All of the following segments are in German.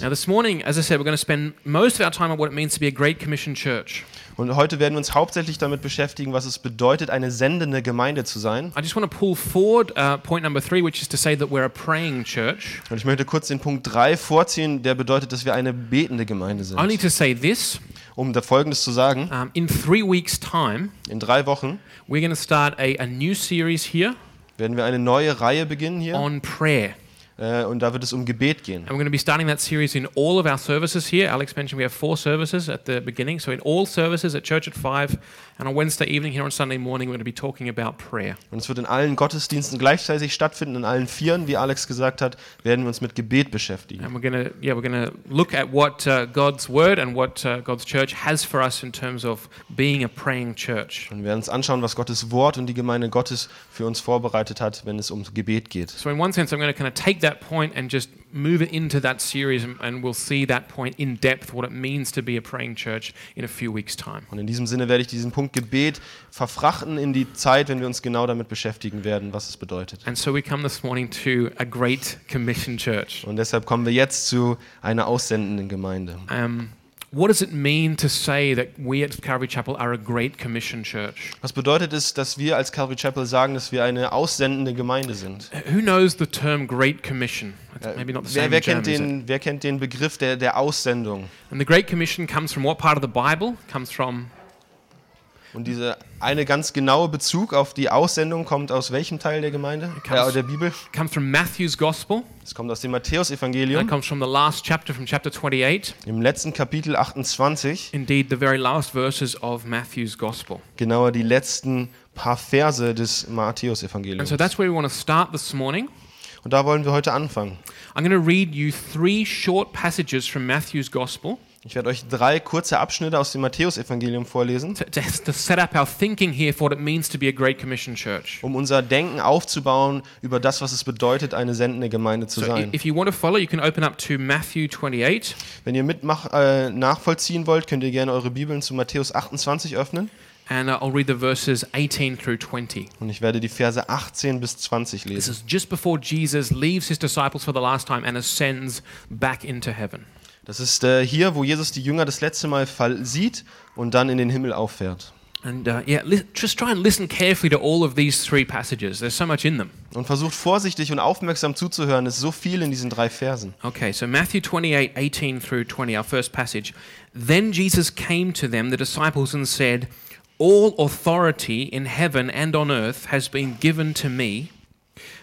Now, this morning, as I said, we're going to spend most of our time on what it means to be a Great Commission church. Und heute werden wir uns hauptsächlich damit beschäftigen, was es bedeutet, eine sendende Gemeinde zu sein. I just want to pull forward uh, point number three, which is to say that we're a praying church. Und ich möchte kurz den Punkt 3 vorziehen, der bedeutet, dass wir eine betende Gemeinde sind. Only to say this Um da Folgendes zu sagen, um, in three weeks' time, in drei Wochen we're going to start a, a new series here werden wir eine neue Reihe beginnen hier on prayer. Äh, und da wird es um Gebet gehen. And we're going to be starting that series in all of our services here. Alex mentioned we have four services at the beginning. So, in all services at church at 5, and on Wednesday evening here on Sunday morning, we're going to be talking about prayer. Und es wird in allen Gottesdiensten gleichzeitig stattfinden, in allen Vieren, wie Alex gesagt hat, werden wir uns mit Gebet beschäftigen. And we're going to, yeah, we're going to look at what uh, God's word and what uh, God's church has for us in terms of being a praying church. Und wir werden uns anschauen, was Gottes Wort und die Gemeinde Gottes für uns vorbereitet hat, wenn es um Gebet geht. So, in one sense, I'm going to kind of take that point and just move into that series, and, and we'll see that point in depth, what it means to be a praying church in a few weeks' time. Und in diesem Sinne werde ich diesen Punkt Gebet verfrachten in die Zeit, wenn wir uns genau damit beschäftigen werden, was es bedeutet. And so, we come this morning to a Great Commission church. Und deshalb kommen wir jetzt zu einer aussendenden Gemeinde. Um, what does it mean to say that we at Calvary Chapel are a Great Commission church? Was bedeutet es, dass wir als Calvary Chapel sagen, dass wir eine aussendende Gemeinde sind? Who knows the term Great Commission? It's maybe not the Wer, same wer, German, kennt it? den, wer kennt den Begriff der, der Aussendung? And the Great Commission comes from what part of the Bible? Comes from Und dieser eine ganz genaue Bezug auf die Aussendung kommt aus welchem Teil der Gemeinde? Äh, der Bibel? comes from Matthew's Gospel. Es kommt aus dem That Matthäusevangelium, comes from the last chapter, from chapter 28. im letzten Kapitel 28, Indeed, the very last verses of Matthew's Gospel. genauer die letzten paar Verse des And Matthäusevangeliums. so that's where we want to start this morning. Und da wollen wir heute anfangen. I'm going to read you three short passages from Matthew's Gospel Ich werde euch drei kurze Abschnitte aus dem Matthäusevangelium vorlesen, to, to, to set up our thinking here for what it means to be a Great Commission church. um unser Denken aufzubauen über das, was es bedeutet, eine sendende Gemeinde zu So sein. if you want to follow, you can open up to Matthew 28. Wenn ihr mitmach, äh, nachvollziehen wollt, könnt ihr gerne eure Bibeln zu Matthäus 28 öffnen. And uh, I'll read the verses 18 through 20. Und ich werde die Verse 18 bis 20 This lesen. is just before Jesus leaves his disciples for the last time and ascends back into heaven. Das ist äh, hier, wo Jesus die Jünger das letzte Mal fall sieht und dann in den Himmel auffährt. And uh, yeah, li- just try and listen carefully to all of these three passages. There's so much in them. Und versucht vorsichtig und aufmerksam zuzuhören. Es ist so viel in diesen drei Versen. Okay, so Matthew 28, 18 through 20, our first passage. Then Jesus came to them, the disciples, and said, All authority in heaven and on earth has been given to me.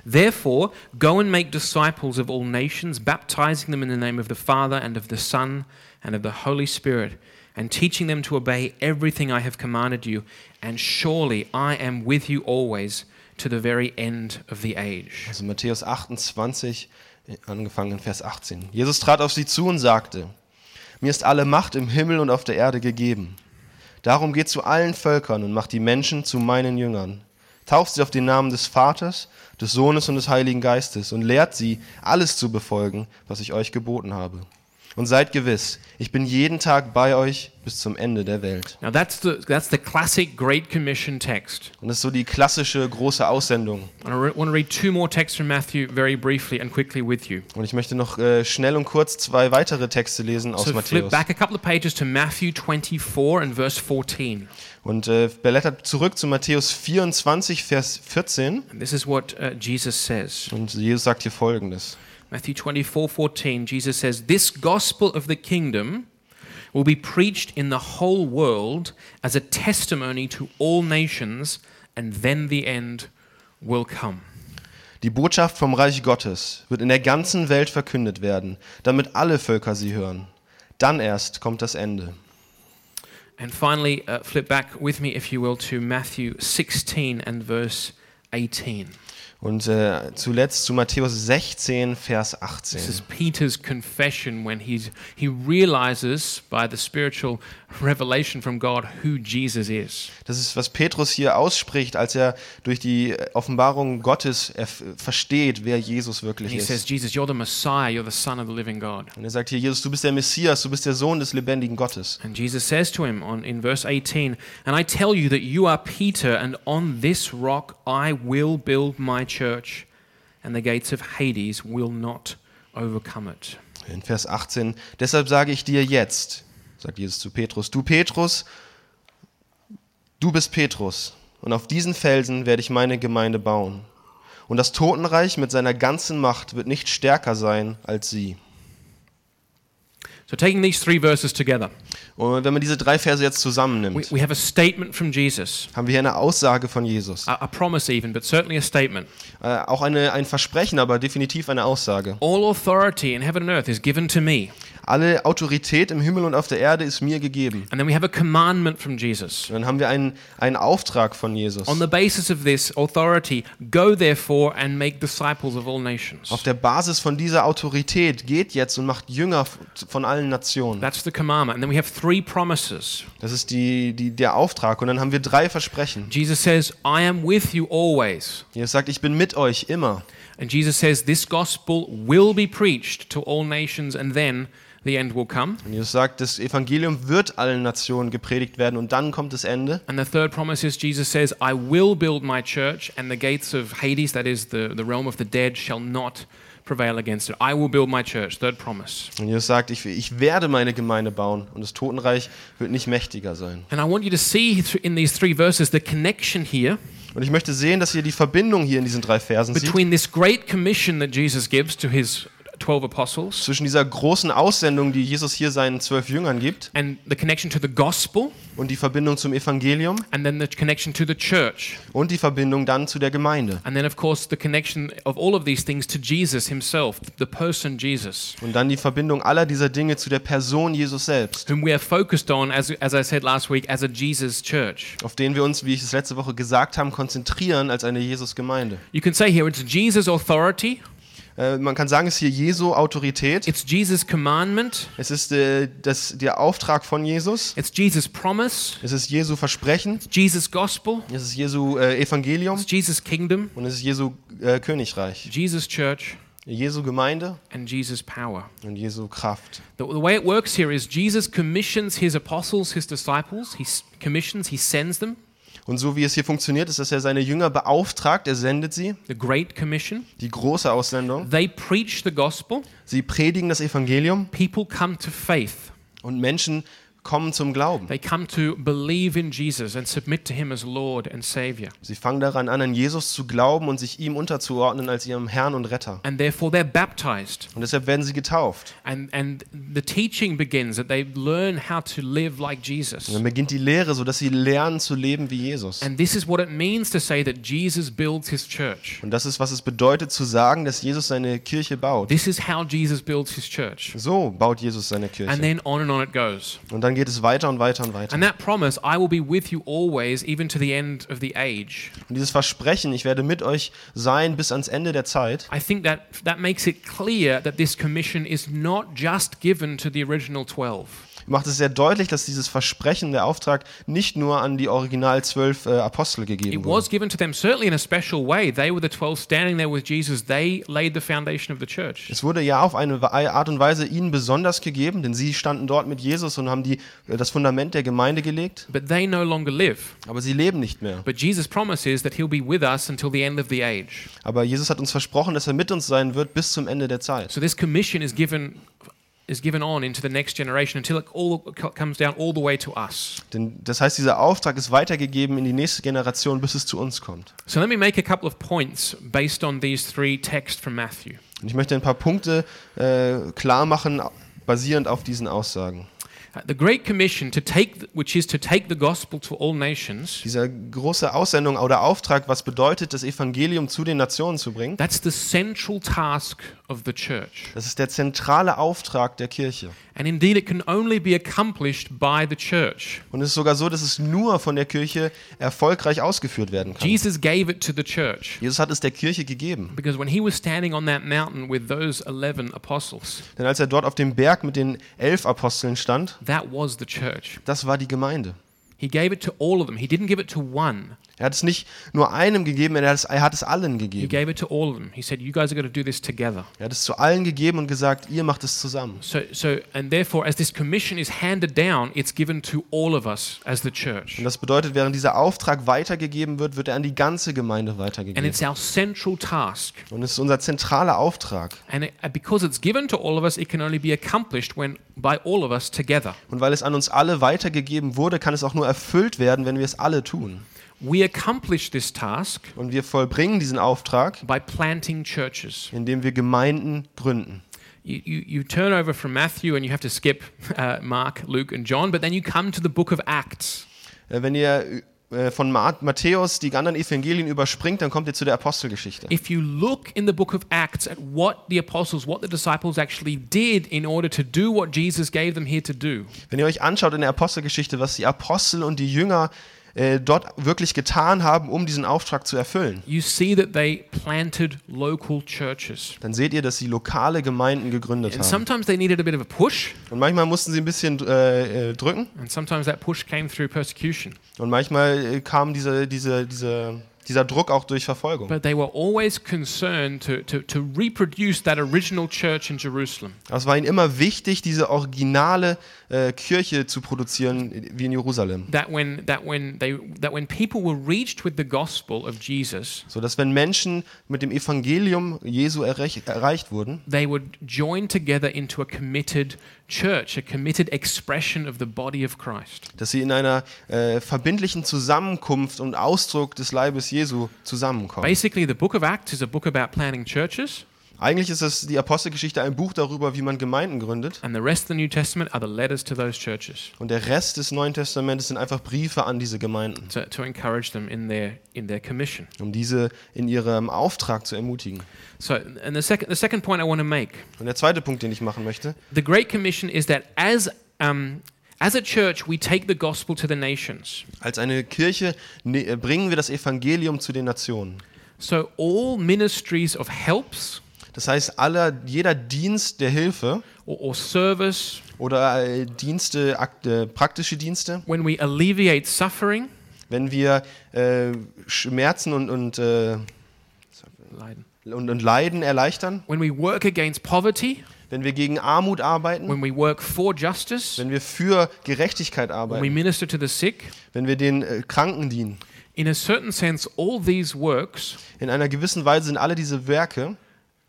Therefore, go and make disciples of all nations, baptizing them in the name of the Father and of the Son and of the Holy Spirit, and teaching them to obey everything I have commanded you. And surely I am with you always to the very end of the age. Also Matthäus 28, äh, angefangen in Vers 18. Jesus trat auf sie zu und sagte, mir ist alle Macht im Himmel und auf der Erde gegeben. Darum geht zu allen Völkern und macht die Menschen zu meinen Jüngern. Tauft sie auf den Namen des Vaters, des Sohnes und des Heiligen Geistes und lehrt sie, alles zu befolgen, was ich euch geboten habe. Und seid gewiss, ich bin jeden Tag bei euch bis zum Ende der Welt. Now that's the that's the classic Great Commission text. Und das ist so die klassische große Aussendung. And I want to read two more texts from Matthew very briefly and quickly with you. Und ich möchte noch äh, schnell und kurz zwei weitere Texte lesen aus So flip Matthäus. back a couple of pages to Matthew 24 and verse 14. Und äh, blättert zurück zu Matthäus 24, Vers 14. And this is what uh, Jesus says. Und Jesus sagt hier folgendes. Matthew 24 14, Jesus says, This gospel of the kingdom will be preached in the whole world as a testimony to all nations, and then the end will come. Die Botschaft vom Reich Gottes wird in der ganzen Welt verkündet werden, damit alle Völker sie hören. Dann erst kommt das Ende. And finally, uh, flip back with me, if you will, to Matthew 16 and verse 18. Und äh, zuletzt zu Matthäus 16, Vers 18. This is Peter's confession when he's, he realizes by the spiritual revelation from God who Jesus is. Das ist, was Petrus hier ausspricht, als er durch die Offenbarung Gottes versteht, wer Jesus wirklich he says, ist. Jesus, you're the Messiah, you're the Son of the living God. Und er sagt hier, Jesus, du bist der Messias, du bist der Sohn des lebendigen Gottes. And Jesus says to him on, in verse 18, And I tell you that you are Peter, and on this rock I will build my church, and the gates of Hades will not overcome it. In Vers 18, deshalb sage ich dir jetzt, sagt Jesus zu Petrus, du Petrus, du bist Petrus, und auf diesen Felsen werde ich meine Gemeinde bauen. Und das Totenreich mit seiner ganzen Macht wird nicht stärker sein als sie. So, taking these three verses together, Und wenn man diese drei Verse jetzt we, zusammennimmt, we have a statement from Jesus, haben wir hier eine Aussage von Jesus. a, a promise even, but certainly a statement. Äh, auch eine, ein Versprechen, aber definitiv eine Aussage. All authority in heaven and earth is given to me. Alle Autorität im Himmel und auf der Erde ist mir gegeben. And then we have a commandment from Jesus. Und dann haben wir einen, einen Auftrag von Jesus. On the basis of this authority, go therefore and make disciples of all nations. Auf der Basis von dieser Autorität geht jetzt und macht Jünger von allen Nationen. That's the commandment. And then we have three promises. Das ist die, die, der Auftrag. Und dann haben wir drei Versprechen. Jesus says, I am with you always. Jesus sagt, ich bin mit euch immer. And Jesus says, this gospel will be preached to all nations, and then the end will come. Und Jesus sagt, das Evangelium wird allen Nationen gepredigt werden und dann kommt das Ende. And the third promise is Jesus says, I will build my church, and the gates of Hades, that is the, the realm of the dead, shall not prevail against it. I will build my church. Third promise. Und Jesus sagt, ich, ich werde meine Gemeinde bauen und das Totenreich wird nicht mächtiger sein. And I want you to see in these three verses the connection here Und ich möchte sehen, dass ihr die Verbindung hier in diesen drei Versen between this great commission that Jesus gives to his 12 apostles Zwischen dieser großen Aussendung, die Jesus hier seinen zwölf Jüngern gibt, and the connection to the gospel, und die Verbindung zum Evangelium and then the connection to the church. und die Verbindung dann zu der Gemeinde. And then, of course, the connection of all of these things to Jesus himself, the person Jesus, Und dann die Verbindung aller dieser Dinge zu der Person Jesus selbst, whom we are focused on, as, as I said last week, as a Jesus church. auf den wir uns, wie ich es letzte Woche gesagt habe, konzentrieren als eine Jesus-Gemeinde. You can say here it's Jesus' authority, Äh, man kann sagen, es ist hier Jesu Autorität. it's Jesus' commandment, Es ist äh, das, der Auftrag von Jesus. it's Jesus' promise, Es ist Jesu Versprechen. it's Jesus' gospel, Es ist Jesu äh, Evangelium. it's Jesus' kingdom, Und es ist Jesu äh, Königreich. Jesus' church, Jesu Gemeinde and Jesus' power. und Jesu Kraft. The, the way it works here is Jesus commissions his apostles, his disciples, he commissions, he sends them, Und so wie es hier funktioniert, ist, dass er seine Jünger beauftragt, er sendet sie, the Great Commission. die große Aussendung. They preach the gospel, Sie predigen das Evangelium people come to faith. und Menschen kommen zum Glauben. They come to believe in Jesus and submit to him as Lord and Savior. Sie fangen daran an, an Jesus zu glauben und sich ihm unterzuordnen als ihrem Herrn und Retter. And therefore they're baptized. Und deshalb werden sie getauft. And, and the teaching begins that they learn how to live like Und Jesus. dann beginnt die Lehre, sodass sie lernen zu leben wie Jesus. And this is what it means to say that Jesus builds his church. Und das ist, was es bedeutet zu sagen, dass Jesus seine Kirche baut. This is how Jesus builds his church. So baut Jesus seine And Kirche. then on and on it goes. Und dann geht es weiter und weiter und weiter. And that promise, I will be with you always, even to the end of the age. Und dieses Versprechen, ich werde mit euch sein bis ans Ende der Zeit, I think that that makes it clear that this commission is not just given to the original 12. macht es sehr deutlich, dass dieses Versprechen, der Auftrag, nicht nur an die original zwölf äh, Apostel gegeben It wurde. was given to them certainly in a special way. They were the 12 standing there with Jesus. They laid the foundation of the church. Es wurde ja auf eine Art und Weise ihnen besonders gegeben, denn sie standen dort mit Jesus und haben die, äh, das Fundament der Gemeinde gelegt, But they no longer live. aber sie leben nicht mehr. But Jesus' promise is that he'll be with us until the end of the age. Aber Jesus hat uns versprochen, dass er mit uns sein wird bis zum Ende der Zeit. So this commission is given is given on into the next generation until it all co- comes down all the way to us. Denn das heißt, dieser Auftrag ist weitergegeben in die nächste Generation, bis es zu uns kommt. So let me make a couple of points based on these three texts from Matthew. Und ich möchte ein paar Punkte äh, klar machen, basierend auf diesen Aussagen. Uh, The Great Commission to take which is to take the gospel to all nations. Dieser große Aussendung oder Auftrag, was bedeutet, das Evangelium zu den Nationen zu bringen, That's the central task of the church. das ist der zentrale Auftrag der Kirche. And indeed, it can only be accomplished by the church. Und es ist sogar so, dass es nur von der Kirche erfolgreich ausgeführt werden kann. Jesus gave it to the church Jesus hat es der Kirche gegeben. because when he was standing on that mountain with those 11 apostles, Denn als er dort auf dem Berg mit den elf Aposteln stand, that was the church. das war die Gemeinde. He gave it to all of them. He didn't give it to one. Er hat es nicht nur einem gegeben, er hat es, er hat es allen gegeben. said. Er hat es zu allen gegeben und gesagt, ihr macht es zusammen. So, so, and therefore, as this commission is handed down, it's given to all of us as the church. Und das bedeutet, während dieser Auftrag weitergegeben wird, wird er an die ganze Gemeinde And weitergegeben. it's our central task. Und es ist unser zentraler Auftrag. And it, because it's given to all of us, it can only be accomplished when by all of us together. Und weil es an uns alle weitergegeben wurde, kann es auch nur erfüllt werden, wenn wir es alle tun. We accomplish this task Und wir vollbringen diesen Auftrag, by planting churches. indem wir Gemeinden gründen. You, you, you turn over from Matthew and you have to skip uh, Mark, Luke, and John, but then you come to the book of Acts. Äh, Wenn ihr äh, von Ma- Matthäus die anderen Evangelien überspringt, dann kommt ihr zu der Apostelgeschichte. If you look in the book of Acts at what the apostles, what the disciples actually did in order to do what Jesus gave them here to do, Wenn ihr euch anschaut in der Apostelgeschichte, was die Apostel und die Jünger äh, dort wirklich getan haben, um diesen Auftrag zu erfüllen, you see that they planted local churches. dann seht ihr, dass sie lokale Gemeinden gegründet And haben. sometimes they needed a bit of a push, Und manchmal mussten sie ein bisschen äh, äh, drücken and sometimes that push came through persecution. und manchmal äh, kam diese, diese, diese, dieser Druck auch durch Verfolgung. But they were always concerned to, to, to reproduce that original church in Jerusalem. Aber es war ihnen immer wichtig, diese originale äh, Kirche zu produzieren, wie in Jerusalem. That when, that, when they, that when people were reached with the gospel of Jesus, So dass wenn Menschen mit dem Evangelium Jesu erreich, erreicht wurden, they would join together into a committed church, a committed expression of the body of Christ. dass sie in einer äh, verbindlichen Zusammenkunft und Ausdruck des Leibes Jesu zusammenkommen. Basically, the book of Acts is a book about planting churches, Eigentlich ist es die Apostelgeschichte ein Buch darüber, wie man Gemeinden gründet. and the rest of the New Testament are the letters to those churches Und der Rest des Neuen Testamentes sind einfach Briefe an diese Gemeinden, to, to encourage them in their, in their commission. um diese in ihrem Auftrag zu ermutigen. So, and the second, the second point I want to make Und der zweite Punkt, den ich machen möchte, the Great Commission is that as, um, as a church, we take the gospel to the nations. als eine Kirche ne, bringen wir das Evangelium zu den Nationen. So, all ministries of helps Das heißt, aller, jeder Dienst der Hilfe or, or service, oder äh, Dienste, äh, praktische Dienste, when we alleviate suffering, wenn wir äh, Schmerzen und, und, äh, Leiden. und, und Leiden erleichtern, when we work against poverty, wenn wir gegen Armut arbeiten, when we work for justice, wenn wir für Gerechtigkeit when we arbeiten, minister to the sick, wenn wir den äh, Kranken dienen. in a certain sense, all these works In einer gewissen Weise sind alle diese Werke,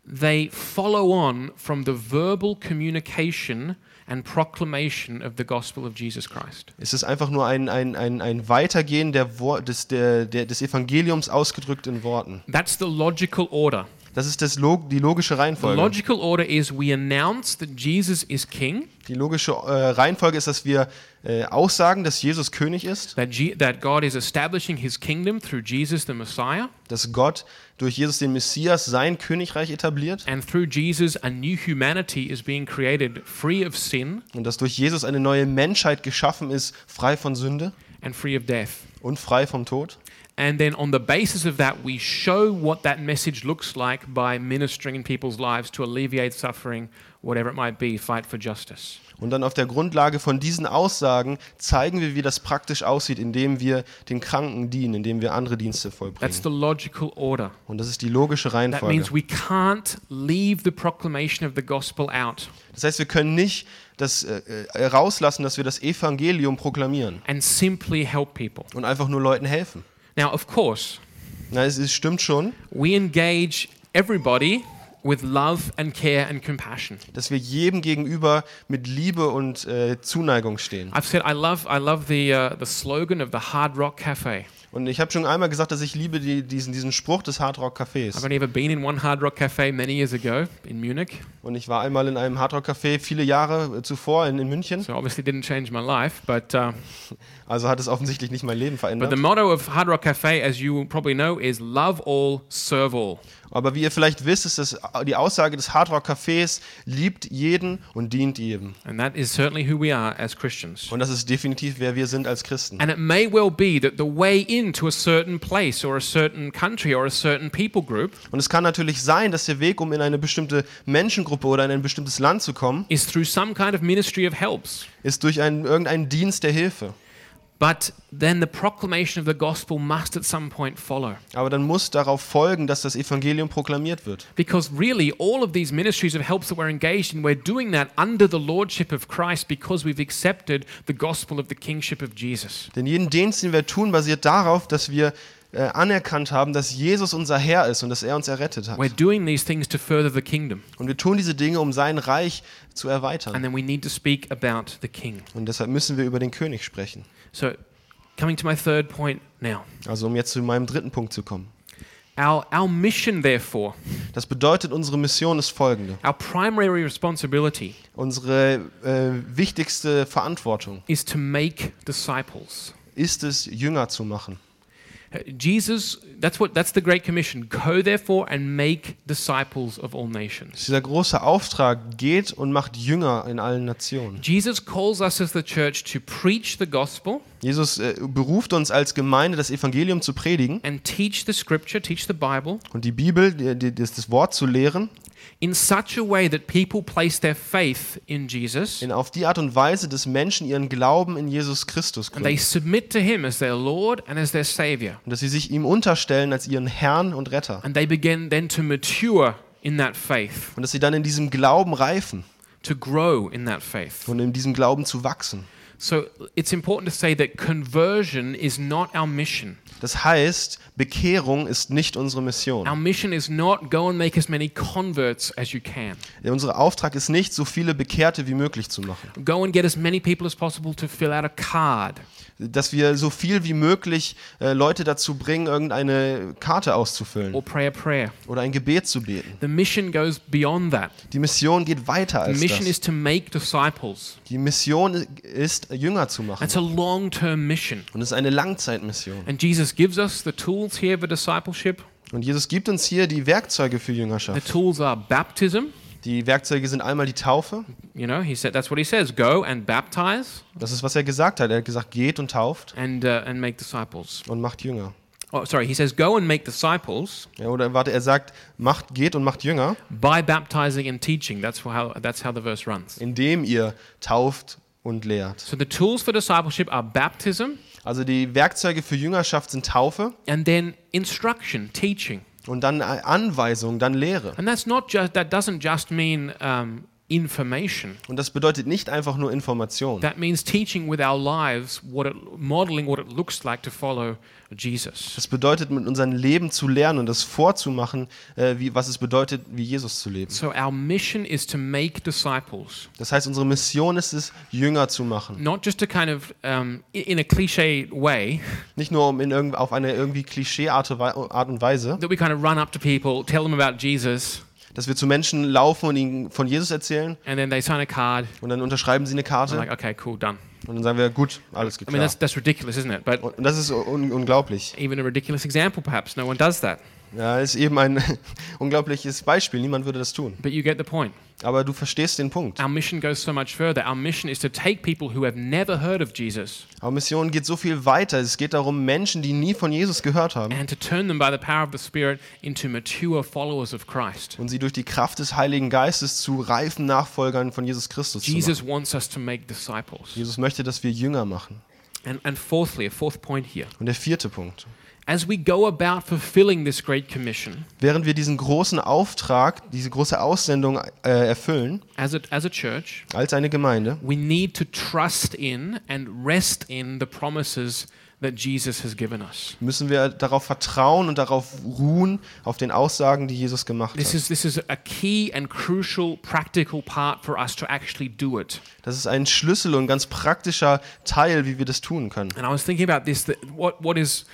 they follow on from the verbal communication and proclamation of the gospel of Jesus Christ. es ist einfach nur ein, ein, ein, ein Weitergehen der des, der, der, des Evangeliums ausgedrückt in Worten. That's the logical order. Das ist das Log die logische The Reihenfolge. logical order is we announce that Jesus is king, Die logische äh, Reihenfolge ist, dass wir äh, aussagen, dass Jesus König ist, that, G- that God is establishing his kingdom through Jesus the Messiah, dass Gott durch Jesus den Messias sein Königreich etabliert and through Jesus a new humanity is being created free of sin und dass durch Jesus eine neue Menschheit geschaffen ist, frei von Sünde and free of death. und frei vom Tod. And then on the basis of that, we show what that message looks like by ministering in people's lives to alleviate suffering, whatever it might be, fight for justice. Und dann auf der Grundlage von diesen Aussagen zeigen wir, wie das praktisch aussieht, indem wir den Kranken dienen, indem wir andere Dienste That's vollbringen. the logical order. Und das ist die logische That Reihenfolge. means we can't leave the proclamation of the gospel out Das heißt, wir können nicht das äh, äh, rauslassen, dass wir das Evangelium proklamieren and simply help people. und einfach nur Leuten helfen. Now, of course, Na, es, es stimmt schon, we engage everybody with love and care and compassion. dass wir jedem gegenüber mit Liebe und äh, Zuneigung stehen. I've said I love I love the uh, the slogan of the Hard Rock Cafe. Und ich habe schon einmal gesagt, dass ich liebe die, diesen, diesen Spruch des Hard Rock I've Cafés. only ever been in one Hard Rock Cafe many years ago in Munich, Und ich war einmal in einem Hard Rock Café viele Jahre äh, zuvor in, in München. so obviously didn't change my life. But uh, Also hat es offensichtlich nicht mein Leben but verändert. the motto of Hard Rock Cafe, as you probably know, is love all, serve all. Aber wie ihr vielleicht wisst, ist das die Aussage des Hard Rock Cafés, liebt jeden und dient jedem. And that is certainly who we are as Christians. Und das ist definitiv, wer wir sind als Christen. And it may well be that the way into a certain place or a certain country or a certain people group Und es kann natürlich sein, dass der Weg, um in eine bestimmte Menschengruppe oder in ein bestimmtes Land zu kommen, is through some kind of ministry of helps. ist durch einen, irgendeinen Dienst der Hilfe. But then the proclamation of the gospel must at some point follow. Aber dann muss darauf folgen, dass das Evangelium proklamiert wird. Because really, all of these ministries of helps that we're engaged in, we're doing that under the lordship of Christ because we've accepted the gospel of the kingship of Jesus. Denn jeden Dienst, den wir tun, basiert darauf, dass wir äh, anerkannt haben, dass Jesus unser Herr ist und dass er uns errettet hat. We're doing these things to further the kingdom. Und wir tun diese Dinge, um sein Reich zu erweitern. And then we need to speak about the king. Und deshalb müssen wir über den König sprechen. So, coming to my third point now. Also um jetzt zu meinem dritten Punkt zu kommen. Our, our mission, therefore, Das bedeutet, unsere Mission ist folgende. our primary responsibility Unsere äh, wichtigste Verantwortung is to make disciples. ist es, Jünger zu machen. Jesus, that's what that's the great commission. Go therefore and make disciples of all nations. Dieser große Auftrag geht und macht Jünger in allen Nationen. Jesus calls us as the church to preach the gospel Jesus äh, beruft uns als Gemeinde, das Evangelium zu predigen and teach the scripture, teach the Bible und die Bibel, die, die, das, das Wort zu lehren, in such a way that people place their faith in Jesus in, auf die Art und Weise, dass Menschen ihren Glauben in Jesus Christus and they gründen. submit to him as their Lord and as their savior. Und dass sie sich ihm unterstellen als ihren Herrn und Retter. And they begin then to mature in that faith, Und dass sie dann in diesem Glauben reifen to grow in that faith. und in diesem Glauben zu wachsen. So it's important to say that conversion is not our mission. Das heißt, Bekehrung ist nicht unsere Mission. Our mission is not go and make as many converts as you can. Unser Auftrag ist nicht, so viele Bekehrte wie möglich zu machen. Go and get as many people as possible to fill out a card. Dass wir so viel wie möglich äh, Leute dazu bringen, irgendeine Karte auszufüllen or pray a prayer. oder ein Gebet zu beten. The mission goes beyond that. Die Mission geht weiter The als mission das. is to make disciples. Die Mission ist, Jünger zu machen. That's a long term mission. Und es ist eine Langzeitmission. And Jesus gives us the tools here for discipleship. Und Jesus gibt uns hier die Werkzeuge für The Jüngerschaft. tools are baptism. Die Werkzeuge sind einmal die Taufe. You know, he said that's what he says go and baptize Das ist, was er gesagt hat. Er hat gesagt, geht und tauft and, uh, and make disciples. und macht Jünger. Oh, sorry, he says go and make disciples Ja, oder warte, er sagt, macht, geht und macht Jünger, by baptizing and teaching. That's how, that's how the verse runs. indem ihr tauft und lehrt. So the tools for discipleship are baptism Also die Werkzeuge für Jüngerschaft sind Taufe and then instruction, teaching. und dann Anweisung, dann Lehre. And that's not just that doesn't just mean um, information. Und das bedeutet nicht einfach nur Information. That means teaching with our lives, what it, modeling what it looks like to follow Jesus. Das bedeutet, mit unserem Leben zu lernen und das vorzumachen, äh, wie, was es bedeutet, wie Jesus zu leben. So our mission is to make disciples, Das heißt, unsere Mission ist es, Jünger zu machen. not just to kind of um, in a cliche way Nicht nur um in irgend, auf eine irgendwie Klischee-Art Art und Weise, that we kind of run up to people, tell them about Jesus, dass wir zu Menschen laufen und ihnen von Jesus erzählen and then they sign a card. und dann unterschreiben sie eine I'm Karte like, okay, cool, done. und dann sagen wir, gut, alles I mean, that's that's ridiculous, isn't it? But Und das ist un unglaublich. even a ridiculous example, perhaps. No one does that. Ja, ist eben ein unglaubliches Beispiel. Niemand würde das tun. But you get the point. Aber du verstehst den Punkt. Our mission goes so much further. Our mission is to take people who have never heard of Jesus Aber Mission geht so viel weiter. Es geht darum, Menschen, die nie von Jesus gehört haben, and to turn them by the power of the Spirit into mature followers of Christ. und sie durch die Kraft des Heiligen Geistes zu reifen Nachfolgern von Jesus Christus zu machen. Jesus wants us to make disciples. Jesus möchte, dass wir Jünger machen. And, and fourthly, a fourth point here. Und der vierte Punkt. As we go about fulfilling this great commission Während wir diesen großen Auftrag, diese große Aussendung äh, erfüllen, as a, as a church, als eine Gemeinde, we need to trust in and rest in the promises that Jesus has given us. müssen wir darauf vertrauen und darauf ruhen, auf den Aussagen, die Jesus gemacht This hat. is, this is a key and crucial practical part for us to actually do it. Das ist ein Schlüssel und ganz praktischer Teil, wie wir das tun können. And I was thinking about this that what, what is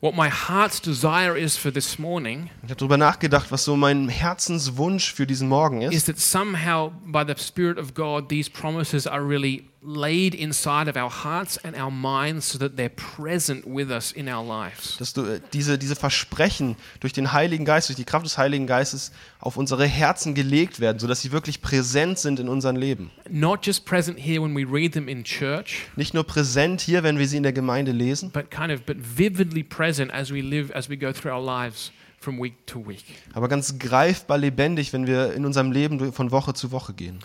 what my heart's desire is for this morning Ich habe darüber nachgedacht, was so mein Herzenswunsch für diesen Morgen is ist, that somehow by the Spirit of God these promises are really laid inside of our hearts and our minds so that they're present with us in our lives. dass du äh, diese, diese Versprechen durch den Heiligen Geist, durch die Kraft des Heiligen Geistes auf unsere Herzen gelegt werden, sodass sie wirklich präsent sind in unserem Leben. Not just present here when we read them in church, Nicht nur präsent hier, wenn wir sie in der Gemeinde lesen, but kind of but vividly present as we live as we go through our lives from week to week. aber ganz greifbar lebendig, wenn wir in unserem Leben von Woche zu Woche gehen.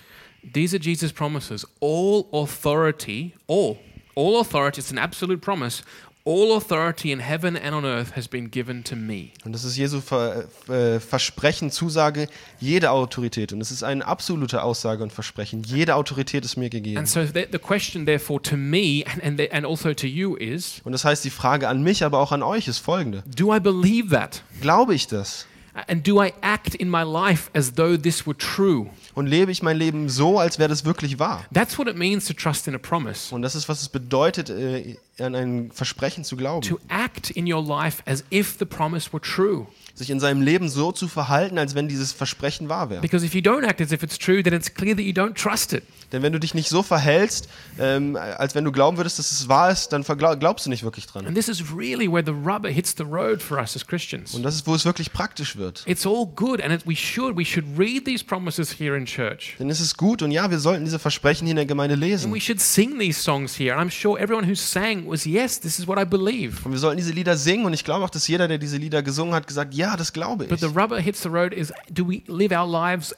These are Jesus' promises. All authority, all All authority, it's an absolute promise. All authority in heaven and on earth has been given to me. Und das ist Jesu Ver, äh, Versprechen, Zusage, jede Autorität. Und es ist eine absolute Aussage und Versprechen. Jede Autorität ist mir gegeben. And so the, the question, therefore, to me and, and, the, and also to you is Und das heißt, die Frage an mich, aber auch an euch ist folgende. do I believe that? Glaube ich das? And do I act in my life as though this were true? Und lebe ich mein Leben so, als wäre das wirklich wahr? That's what it means to trust in a promise. Und das ist, was es bedeutet, äh, an ein Versprechen zu glauben. To act in your life as if the promise were true. Sich in seinem Leben so zu verhalten, als wenn dieses Versprechen wahr wäre. Because if you don't act as if it's true, then it's clear that you don't trust it. Denn wenn du dich nicht so verhältst, ähm, als wenn du glauben würdest, dass es wahr ist, dann glaubst du nicht wirklich dran. And this is really where the rubber hits the road for us as Christians. Und das ist, wo es wirklich praktisch wird. It's all good, and it, we should we should read these promises here in church, Denn es ist gut und ja, wir sollten diese Versprechen hier in der Gemeinde and lesen. we should sing these songs here. And I'm sure everyone who sang was yes, this is what I believe. Und wir sollten diese Lieder singen und ich glaube auch, dass jeder, der diese Lieder gesungen hat, gesagt, ja, das glaube But ich. the rubber hits the road is do we live our lives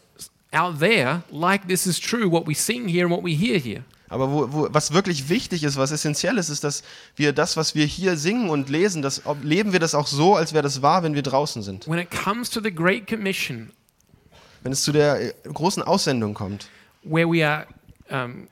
out there like this is true, what we sing here and what we hear here? Aber wo, wo, was wirklich wichtig ist, was essentiell ist, ist, dass wir das, was wir hier singen und lesen, das, leben wir das auch so, als wäre das wahr, wenn wir draußen sind. When it comes to the Great Commission, Wenn es zu der äh, großen Aussendung kommt, where we are um,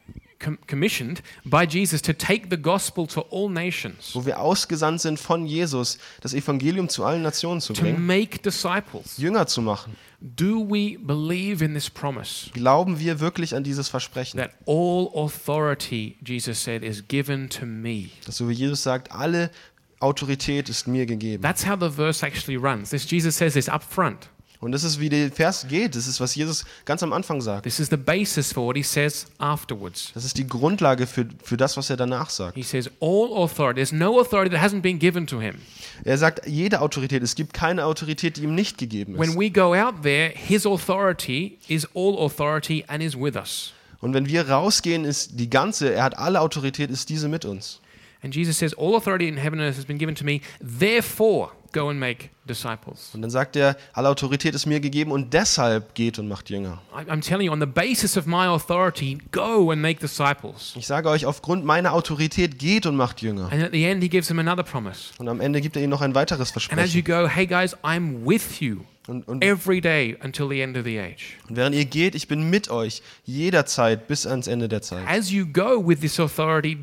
commissioned by Jesus to take the gospel to all nations, wo wir ausgesandt sind von Jesus, das Evangelium zu allen Nationen zu to bringen, make disciples, Jünger zu machen, do we believe in this promise glauben wir wirklich an dieses Versprechen. that all authority, Jesus said, is given to me? Dass so wie Jesus sagt, alle Autorität ist mir gegeben. That's how the verse actually runs. This Jesus says this up front. Und das ist, wie der Vers geht. Das ist, was Jesus ganz am Anfang sagt. This is the basis for what he says afterwards. Das ist die Grundlage für, für das, was er danach sagt. He says, All authority, there's no authority that hasn't been given to him. Er sagt, jede Autorität, es gibt keine Autorität, die ihm nicht gegeben When ist. we go out there, his authority is all authority and is with us. Und wenn wir rausgehen, ist die ganze, er hat alle Autorität, ist diese mit uns. And Jesus says, All authority in heaven and earth has been given to me, therefore go and make disciples. Und dann sagt er, alle Autorität ist mir gegeben und deshalb geht und macht Jünger. I'm telling you, on the basis of my authority, go and make disciples. Ich sage euch, aufgrund meiner Autorität geht und macht Jünger. And at the end, he gives them another promise. Und am Ende gibt er ihnen noch ein weiteres And as you Versprechen. go, hey guys, I'm with you Und, und, every day until the end of the age. und während ihr geht, ich bin mit euch jederzeit bis ans Ende der Zeit. As you go with this authority,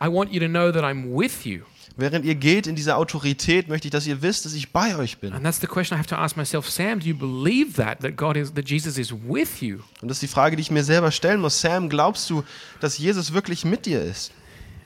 I want you to know that I'm with you. Während ihr geht in dieser Autorität, möchte ich, dass ihr wisst, dass ich bei euch bin. And that's the question I have to ask myself, Sam, do you believe that that God is that Jesus is with you? Und das ist die Frage, die ich mir selber stellen muss. Sam, glaubst du, dass Jesus wirklich mit dir ist?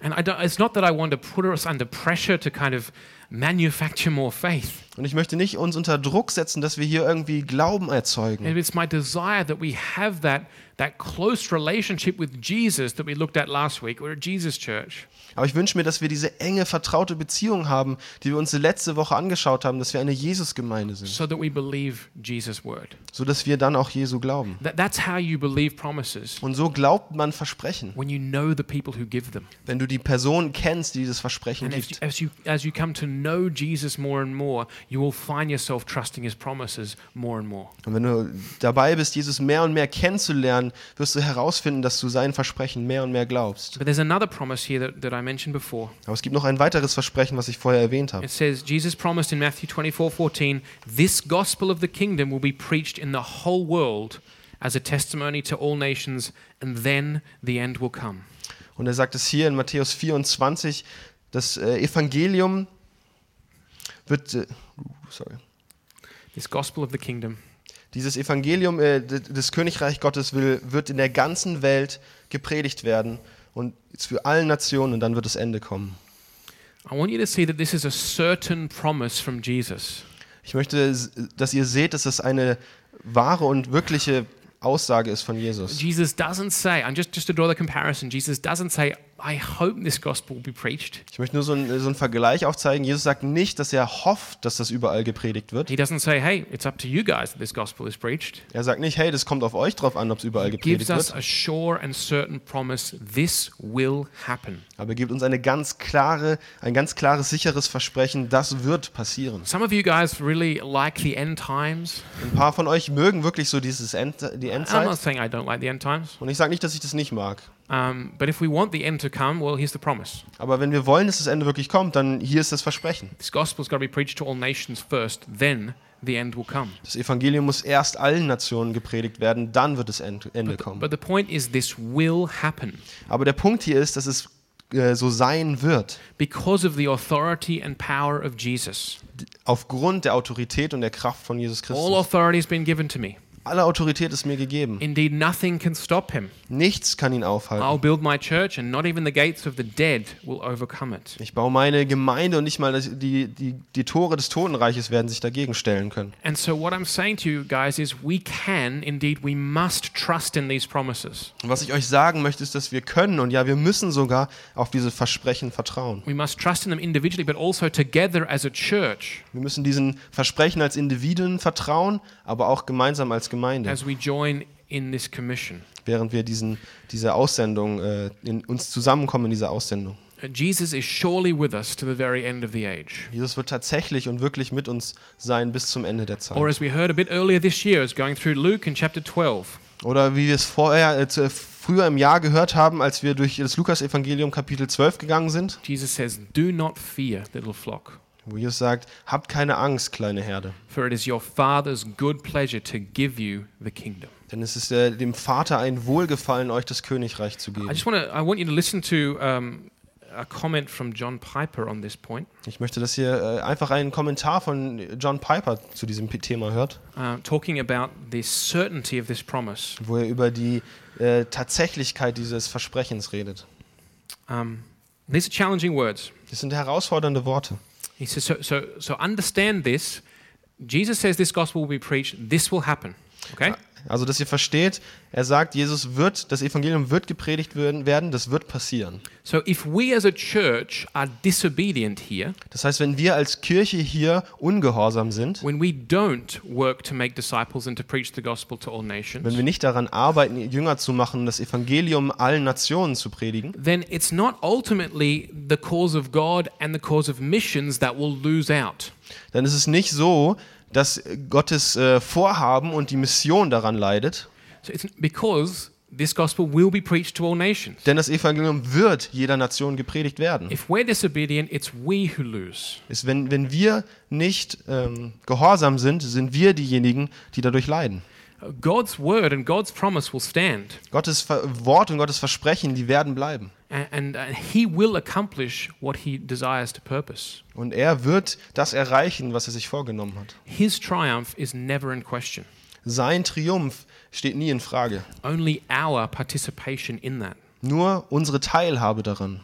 And I don't, it's not that I want to put us under pressure to kind of manufacture more faith. Und ich möchte nicht uns unter Druck setzen, dass wir hier irgendwie Glauben erzeugen. And it's my desire that we have that that close relationship with Jesus that we looked at last week. We're at Jesus Church. Aber ich wünsche mir, dass wir diese enge, vertraute Beziehung haben, die wir uns letzte Woche angeschaut haben, dass wir eine Jesus-Gemeinde sind, so that we believe Jesus' word. sodass wir dann auch Jesu glauben. That, that's how you believe promises Und so glaubt man Versprechen, when you know the people who give them. wenn du die Person kennst, die dieses Versprechen And gibt. as you as you come to know Jesus more and more, you will find yourself trusting His promises more and more. Und wenn du dabei bist, Jesus mehr und mehr kennenzulernen, wirst du herausfinden, dass du sein Versprechen mehr und mehr glaubst. But there's another promise here that, that I mentioned before. Aber es gibt noch ein weiteres Versprechen, was ich vorher erwähnt habe. It says Jesus promised in Matthew 24:14, "This gospel of the kingdom will be preached in the whole world as a testimony to all nations, and then the end will come." Und er sagt es hier in Matthäus 24, das äh, Evangelium wird, äh, sorry, This gospel of the kingdom dieses Evangelium äh, des Königreich Gottes will, wird in der ganzen Welt gepredigt werden und für alle Nationen und dann wird das Ende kommen. I want you to see that this is a certain promise from Jesus. Ich möchte, s- dass ihr seht, dass das eine wahre und wirkliche Aussage ist von Jesus. Jesus doesn't say, and just, just to draw the comparison, Jesus doesn't say, I hope this gospel will be preached. Ich möchte nur so einen, so einen Vergleich aufzeigen. Jesus sagt nicht, dass er hofft, dass das überall gepredigt wird. He doesn't say, hey, it's up to you guys that this gospel is preached. Er sagt nicht, hey, das kommt auf euch drauf an, ob es überall gives gepredigt us wird. a sure and certain promise this will happen. Aber er gibt uns eine ganz klare, ein ganz klares, sicheres Versprechen, das wird passieren. Some of you guys really like the end times. Ein paar von euch mögen wirklich so dieses End, die I'm not Endzeit. saying I don't like the end times. Und ich sage nicht, dass ich das nicht mag. But if we want the end to come, well, here's the promise. Aber wenn wir wollen, dass das Ende wirklich kommt, dann hier ist das Versprechen. This gospel's got to be preached to all nations first, then the end will come. Das Evangelium muss erst allen Nationen gepredigt werden, dann wird das End- Ende kommen. But the point is, this will happen Aber der Punkt hier ist, dass es äh, so sein wird, because of the authority and power of Jesus. aufgrund der Autorität und der Kraft von Jesus All Christus. authority has been given to me. Alle Autorität ist mir gegeben. Indeed, nothing can stop him. Nichts kann ihn I'll aufhalten. build my church, and not even the gates of the dead will overcome it. Ich baue meine Gemeinde und nicht mal das- die, die, die Tore des Totenreiches werden sich dagegen stellen können. And so, what I'm saying to you guys is, we can, indeed, we must trust in these promises. Und was ich euch sagen möchte, ist, dass wir können und ja, wir müssen sogar auf diese Versprechen vertrauen. We must trust in them individually, but also together as a church Wir müssen diesen Versprechen als Individuen vertrauen, aber auch gemeinsam als Gemeinde, as we join in this commission. während wir diesen, diese Aussendung, äh, in, uns zusammenkommen in dieser Aussendung. Uh, Jesus is surely with us to the very end of the age. Jesus wird tatsächlich und wirklich mit uns sein bis zum Ende der Zeit. Or as we heard a bit earlier this year, as going through Luke in chapter 12, Oder wie wir es vorher, äh, früher im Jahr gehört haben, als wir durch das Lukas-Evangelium Kapitel 12 gegangen sind, Jesus says, Do not fear, little flock, wo Jesus sagt, habt keine Angst, kleine Herde. for it is your Father's good pleasure to give you the kingdom. Denn es ist äh, dem Vater ein Wohlgefallen, euch das Königreich zu I geben. just want to, I want you to listen to um, a comment from John Piper on this point, Ich möchte, dass ihr äh, einfach einen Kommentar von John Piper zu diesem Thema hört, uh, talking about the certainty of this promise. wo er über die äh, Tatsächlichkeit dieses Versprechens redet. Um, these are challenging words. Das sind herausfordernde Worte. He says, so, so, so understand this. Jesus says this gospel will be preached. This will happen. Okay? Uh, Also, dass ihr versteht, er sagt, Jesus wird, das Evangelium wird gepredigt werden, das wird passieren. So if we as a church are disobedient here, Das heißt, wenn wir als Kirche hier ungehorsam sind, when we don't work to make disciples and to preach the gospel to all wenn wir nicht daran arbeiten, Jünger zu machen, das Evangelium allen Nationen zu predigen, then it's not ultimately the cause of God and the cause of missions that will lose out. dann ist es nicht so, dass Gottes äh, Vorhaben und die Mission daran leidet, So it's because this gospel will be preached to all nations. denn das Evangelium wird jeder Nation gepredigt werden. If we're disobedient, it's we who lose. Ist, wenn, wenn wir nicht ähm, gehorsam sind, sind wir diejenigen, die dadurch leiden. Uh, God's word and God's promise will stand, Gottes Wort und Gottes Versprechen, die werden bleiben. and, and, and He will accomplish what He desires to purpose. Und er wird das erreichen, was er sich vorgenommen hat. His triumph is never in question. Sein Triumph steht nie in Frage. Only our participation in that. Nur unsere Teilhabe daran.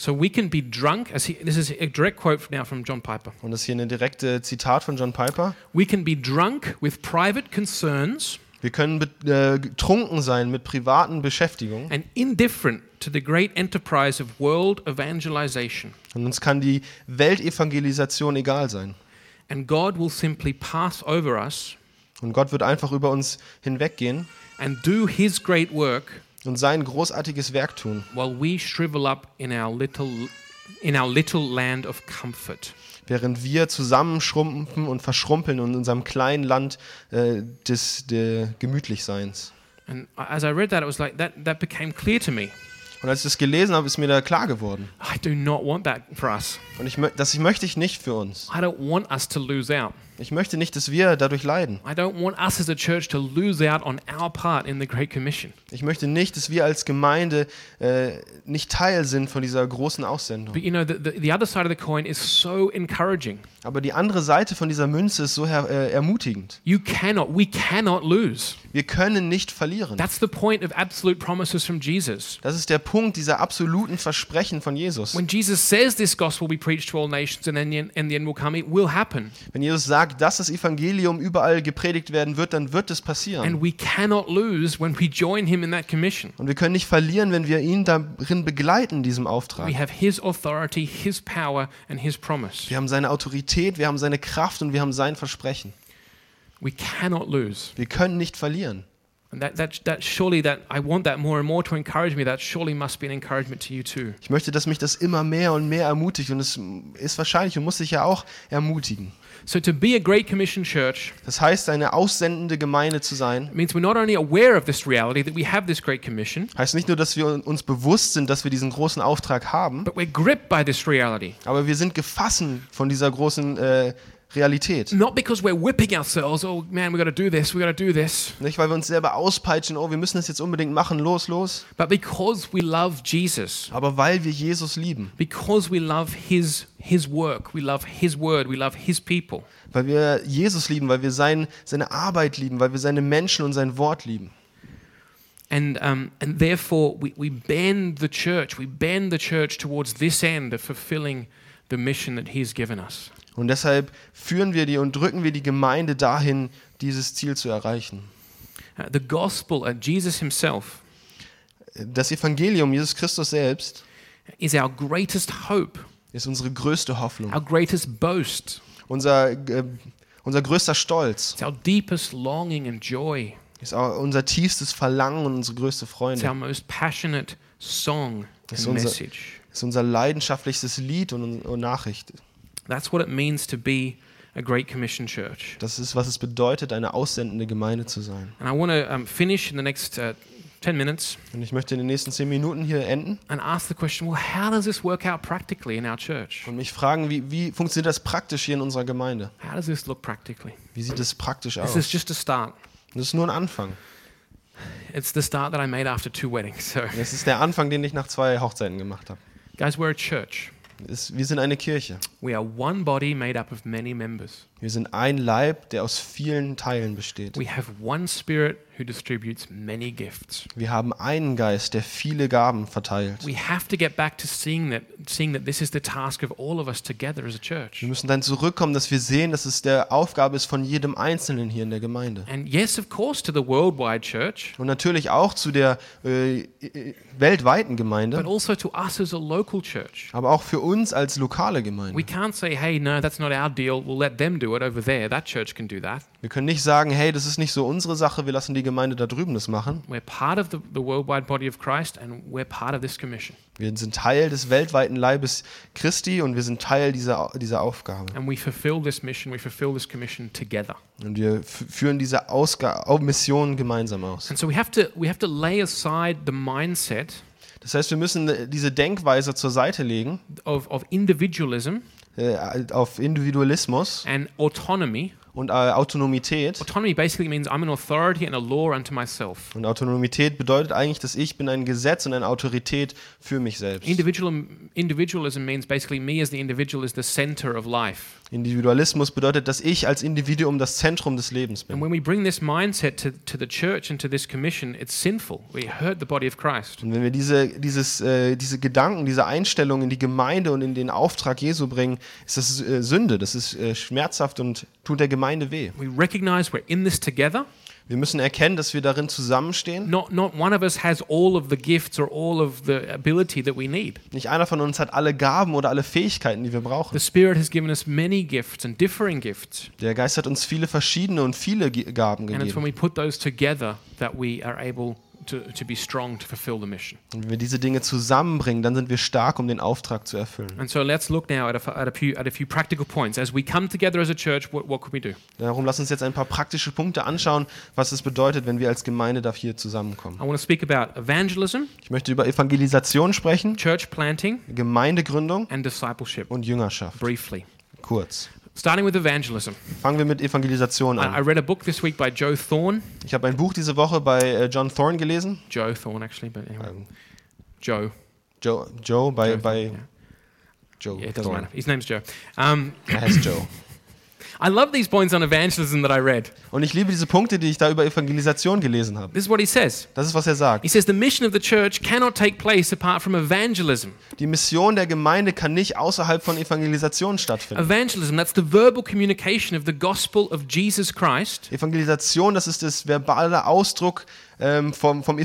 So we can be drunk, as he, this is a direct quote now from John Piper. Und das ist hier eine direkte Zitat von John Piper. We can be drunk with private concerns Wir können be- äh, sein mit privaten Beschäftigungen and indifferent to the great enterprise of world evangelization. und uns kann die Weltevangelisation egal sein. And God will simply pass over us Und Gott wird einfach über uns hinweggehen and do His great work und sein großartiges Werk tun, while we shrivel up in our little, in our little land of comfort. während wir zusammenschrumpfen und verschrumpeln in unserem kleinen Land äh, des der Gemütlichseins. And as I read that, it was like that, that became clear to me. Und als ich das gelesen habe, ist mir da klar geworden. I do not want that for us. Und ich, das möchte ich nicht für uns. I don't want us to lose out. Ich möchte nicht, dass wir dadurch leiden. Ich möchte nicht, dass wir als Gemeinde äh, nicht Teil sind von dieser großen Aussendung. But you know, the, the, the other side of the coin is so encouraging. Aber die andere Seite von dieser Münze ist so her äh, ermutigend. You cannot, we cannot lose. Wir können nicht verlieren. That's the point of absolute promises from Jesus. Das ist der Punkt dieser absoluten Versprechen von Jesus. When Jesus says this gospel will be preached to all nations and then the end, and the end will come, it will happen. Wenn Jesus sagt, dass das Evangelium überall gepredigt werden wird, dann wird es passieren. And we cannot lose when we join him in that commission. Und wir können nicht verlieren, wenn wir ihn darin begleiten, in diesem Auftrag. We have his authority, his power, and his promise. Wir haben seine Autorität, wir haben seine Kraft und wir haben sein Versprechen. We cannot lose. Wir können nicht verlieren. And that, that, that surely that I want that more and more to encourage me. That surely must be an encouragement to you too. Ich möchte, dass mich das immer mehr und mehr ermutigt und es ist wahrscheinlich und muss sich ja auch ermutigen. So to be a Great Commission church Das heißt, eine aussendende Gemeinde zu sein, means we're not only aware of this reality that we have this Great Commission, heißt nicht nur, dass wir uns bewusst sind, dass wir diesen großen Auftrag haben, but we're gripped by this reality. aber wir sind gefasst von dieser großen äh, Realität. Not because we're whipping ourselves, oh man, we got to do this, we got to do this, Nicht, weil wir uns selber auspeitschen, oh, wir müssen das jetzt unbedingt machen, los, los, but because we love Jesus. aber weil wir Jesus lieben, Because we love his his work, we love his word, we love his people. weil wir Jesus lieben, weil wir sein, seine Arbeit lieben, weil wir seine Menschen und sein Wort lieben. And, um, and therefore, we, we bend the church, we bend the church towards this end of fulfilling the mission that He's given us. Und deshalb führen wir die und drücken wir die Gemeinde dahin, dieses Ziel zu erreichen. Uh, the gospel, uh, Jesus Himself, Das Evangelium, Jesus Christus selbst, is our greatest hope, ist unsere größte Hoffnung, our greatest boast, unser, äh, unser größter Stolz, it's our deepest longing and joy, ist auch unser tiefstes Verlangen und unsere größte it's Freude, our most passionate song It's and unser- message. ist unser leidenschaftlichstes Lied und, und Nachricht. That's what it means to be a Great Commission church. Das ist, was es bedeutet, eine aussendende Gemeinde zu sein. And I want to um, finish in the next uh, 10 minutes Und ich möchte in den nächsten zehn Minuten hier enden and ask the question well, how does this work out practically in our church? und mich fragen, wie, wie funktioniert das praktisch hier in unserer Gemeinde? How does this look practically? Wie sieht es praktisch This aus? is just a start. Das ist nur ein Anfang. It's the start that I made after two weddings. So, Das ist der Anfang, den ich nach zwei Hochzeiten gemacht habe. guys, we're a church. Es- Wir sind eine Kirche. We are one body made up of many members. Wir sind ein Leib, der aus vielen Teilen besteht. We have one spirit who distributes many gifts. Wir haben einen Geist, der viele Gaben verteilt. We have to get back to seeing that, seeing that this is the task of all of us together as a church. Wir müssen dann zurückkommen, dass wir sehen, dass es der Aufgabe ist von jedem Einzelnen hier in der Gemeinde. And yes, of course, to the worldwide church, Und natürlich auch zu der äh, äh, weltweiten but Gemeinde, also to us as a local church. aber auch für uns als lokale We Gemeinde. can't say, hey, no, that's not our deal. We'll let them do it over there. That church can do that. Wir können nicht sagen, hey, das ist nicht so unsere Sache, wir lassen die Gemeinde da drüben das machen. We're part of the, the worldwide body of Christ and we're part of this commission. Wir sind Teil des weltweiten Leibes Christi und wir sind Teil dieser, dieser Aufgabe. And we fulfill this mission, we fulfill this commission together. Und wir führen diese Ausga Au- Mission gemeinsam aus. And so we have to we have to lay aside the mindset Das heißt, wir müssen äh, diese Denkweise zur Seite legen, of, of individualism äh, auf Individualismus and autonomy. Und äh, Autonomität. Autonomy basically means I'm an authority and a law unto myself. Und Autonomität bedeutet eigentlich, dass ich bin ein Gesetz und eine Autorität für mich selbst. Individual, individualism means basically me as the individual is the center of life. Individualismus bedeutet, dass ich als Individuum das Zentrum des Lebens bin. Und wenn wir diese, dieses, äh, diese Gedanken, diese Einstellung in die Gemeinde und in den Auftrag Jesu bringen, ist das äh, Sünde. Das ist äh, schmerzhaft und tut der Gemeinde weh. We recognize we're in this together. Wir müssen erkennen, dass wir darin zusammenstehen. Not, not one of us has all of the gifts or all of the ability that we need. Nicht einer von uns hat alle Gaben oder alle Fähigkeiten, die wir brauchen. The Spirit has given us many gifts and differing gifts. Der Geist hat uns viele verschiedene und viele Gaben And it's when gegeben. we put those together that we are able to, to be strong to fulfill the mission. Und wenn wir diese Dinge zusammenbringen, dann sind wir stark, um den Auftrag zu erfüllen. And so let's look now at a, at a, few, at a few practical points. As we come together as a church, what, what can we do? Darum lass uns jetzt ein paar praktische Punkte anschauen, was es bedeutet, wenn wir als Gemeinde hier zusammenkommen. I want to speak about evangelism, Ich möchte über Evangelisation sprechen, church planting, Gemeindegründung and discipleship und Jüngerschaft. briefly. Kurz. Starting with evangelism. Fangen wir mit Evangelisation I, I read a book this week by Joe Thorne. Ich habe ein Buch diese Woche bei äh, John Thorne gelesen. Joe Thorne, actually, but anyway. Ähm, Joe. Joe, Joe by Joe Thorne, yeah. Joe Yeah, it doesn't Thorne. matter. His name's Joe. Um, Joe. I love these points on evangelism that I read. Und ich liebe diese Punkte, die ich da über Evangelisation gelesen habe. This is what he says. Das ist, was er sagt. He says the mission of the church cannot take place apart from evangelism. Die Mission der Gemeinde kann nicht außerhalb von Evangelisation stattfinden. Evangelism, that's the verbal communication of the gospel of Jesus Christ Evangelisation, das ist das verbale Ausdruck ähm, vom, vom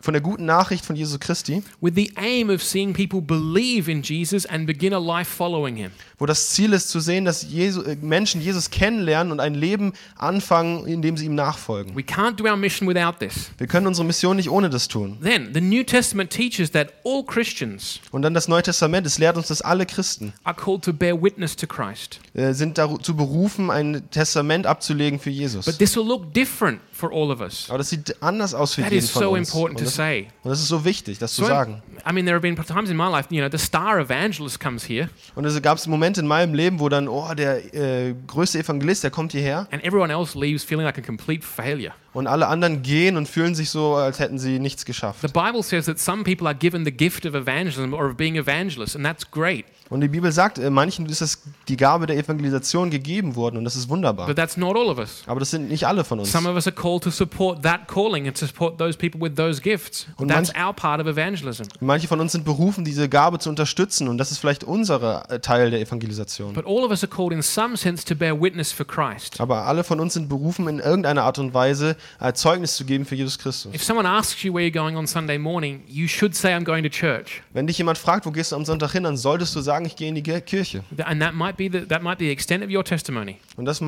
von der guten Nachricht von Jesu Christi, with the aim of seeing people believe in Jesus and begin a life following him. wo das Ziel ist zu sehen, dass Jesu, äh, Menschen Jesus kennenlernen und ein Leben anfangen, indem sie ihm nachfolgen. We can't do our mission without this. Wir können unsere Mission nicht ohne das tun. Then, the New Testament teaches that all Christians Und dann das Neue Testament, es lehrt uns, dass alle Christen are called to bear witness to Christ. äh, sind dazu berufen, ein Testament abzulegen für Jesus. But this will look different for all of us. Aber das sieht anders aus für That jeden is von so uns. important Und to das, say. und das ist so wichtig, das zu So, sagen. I mean, there have been times in my life, you know, the star evangelist comes here, Und es gab Momente in meinem Leben, wo dann, oh, der äh, größte Evangelist, der kommt hierher and everyone else leaves feeling like a complete failure. Und alle anderen gehen und fühlen sich so, als hätten sie nichts geschafft. The Bible says that some people are given the gift of evangelism or of being evangelists, and that's great. Und die Bibel sagt, äh, manchen ist das die Gabe der Evangelisation gegeben worden und das ist wunderbar. But that's not all of us. Aber das sind nicht alle von uns. Some of us are called to support that calling and to support those people with those gifts. Und That's manch- our part of evangelism. Manche von uns sind berufen, diese Gabe zu unterstützen und das ist vielleicht unser äh, Teil der Evangelisation. But all of us are called in some sense to bear witness for Christ. Aber alle von uns sind berufen, in irgendeiner Art und Weise äh, Zeugnis zu geben für Jesus Christus. If someone asks you where you're going on Sunday morning, you should say, I'm going to church. Wenn dich jemand fragt, wo gehst du am Sonntag hin, dann solltest du sagen, ich gehe in die Kirche. And that might be the, that might be the extent of your testimony. Und das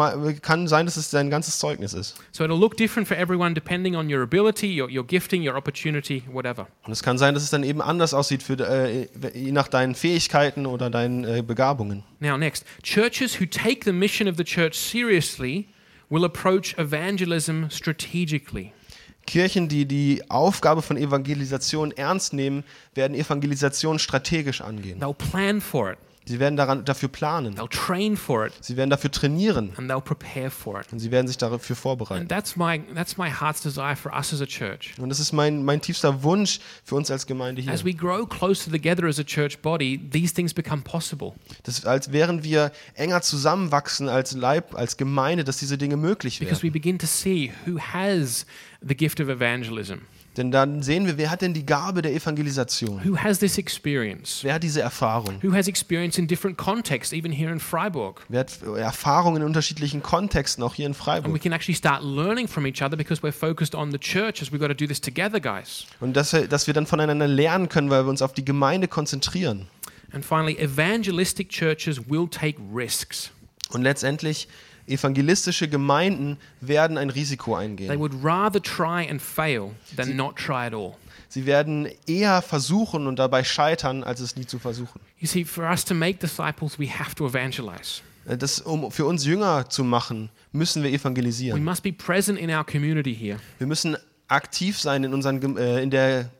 kann sein, dass es dein ganzes Zeugnis ist. So it'll look different for everyone depending on your ability, your, your gifting, your opportunity, whatever. Und es kann sein, dass es dann eben anders aussieht, für, äh, je nach deinen Fähigkeiten oder deinen äh, Begabungen. Now, next, churches who take the mission of the church seriously will approach evangelism strategically. Kirchen, die die Aufgabe von Evangelisation ernst nehmen, werden Evangelisation strategisch angehen. They'll plan for it, Sie werden daran, dafür planen. they'll train for it, Sie werden dafür trainieren. and they'll prepare for it. Und sie werden sich dafür vorbereiten. that's my, that's my heart's desire for us as a church. Und das ist mein, mein tiefster Wunsch für uns als Gemeinde hier. As we grow closer together as a church body, these things become possible. Das, als während wir enger zusammenwachsen als Leib, als Gemeinde, dass diese Dinge möglich Because werden. we begin to see who has the gift of evangelism, Denn dann sehen wir, wer hat denn die Gabe der Evangelisation? who has this experience, Wer hat diese Erfahrung? who has experience in different contexts, even here in Freiburg. Wer hat Erfahrungen in unterschiedlichen Kontexten, auch hier in And we Freiburg? can actually start learning from each other because we're focused on the church as we've got to do this together, guys. Und dass wir, dass wir dann voneinander lernen können, weil wir uns auf die Gemeinde konzentrieren. And finally, evangelistic churches will take risks. Und letztendlich, evangelistische Gemeinden werden ein Risiko They eingehen. would rather try and fail than not try at all. Sie werden eher versuchen und dabei scheitern, als es nie zu versuchen. You see, for us to make disciples, we have to evangelize. Das, um für uns Jünger zu machen, müssen wir We evangelisieren. must be present in our community here, Wir müssen aktiv sein in, unseren, äh, in, der,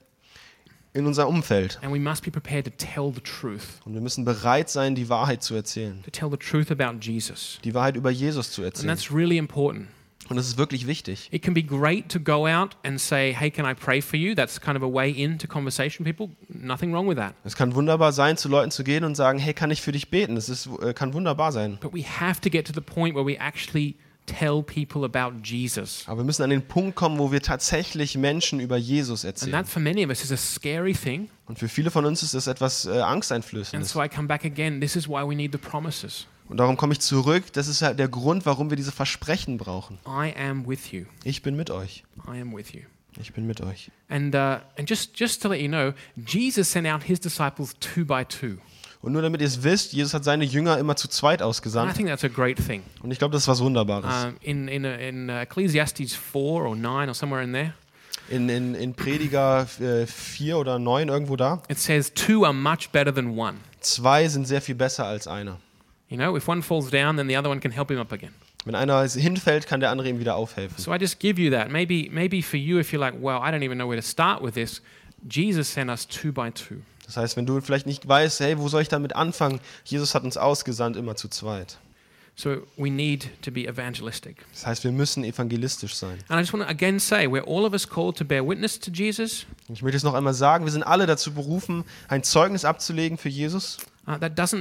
in unserem Umfeld. and we must be prepared to tell the truth, Und wir müssen bereit sein, die Wahrheit zu erzählen. to tell the truth about Jesus. Die Wahrheit über Jesus zu And erzählen. that's really important. Und das ist wirklich wichtig. It can be great to go out and say, Hey, can I pray for you? That's kind of a way into conversation, people. Nothing wrong with that. Es kann wunderbar sein, zu Leuten zu gehen und sagen, hey, kann ich für dich beten? Das ist, äh, kann wunderbar sein. But we have to get to the point where we actually tell people about Jesus. Aber wir müssen an den Punkt kommen, wo wir tatsächlich Menschen über Jesus And erzählen. that, for many of us, is a scary thing. Und für viele von uns ist das etwas äh, And Angsteinflößendes. so I come back again. This is why we need the promises. Und darum komme ich zurück. Das ist halt der Grund, warum wir diese Versprechen brauchen. I am with you. Ich bin mit euch. I am with you. Ich bin mit euch. And, uh, and just, just to let you know, Jesus sent out his disciples two by two. Und nur damit ihr es wisst, Jesus hat seine Jünger immer zu zweit And I ausgesandt. think that's a great thing. Und ich glaube, das ist was Wunderbares. Um, in in, in uh, Ecclesiastes 4 or 9 or somewhere in there, In, in, in Prediger 4 oder 9 irgendwo da. it says, Two are much better than one. Zwei sind sehr viel besser als einer. You know, if one falls down, then the other one can help him up again. Wenn einer hinfällt, kann der andere ihm wieder aufhelfen. So I just give you that. Maybe, maybe for you, if you're like, well, I don't even know where to start with this, Jesus sent us two by two. Das heißt, wenn du vielleicht nicht weißt, hey, wo soll ich damit anfangen? Jesus hat uns ausgesandt immer zu zweit. So we need to be evangelistic. Das heißt, wir müssen evangelistisch sein. And I just want to again say, we're all of us called to bear witness to Jesus. Ich möchte es noch einmal sagen, wir sind alle dazu berufen, ein Zeugnis abzulegen für Jesus. Uh, Das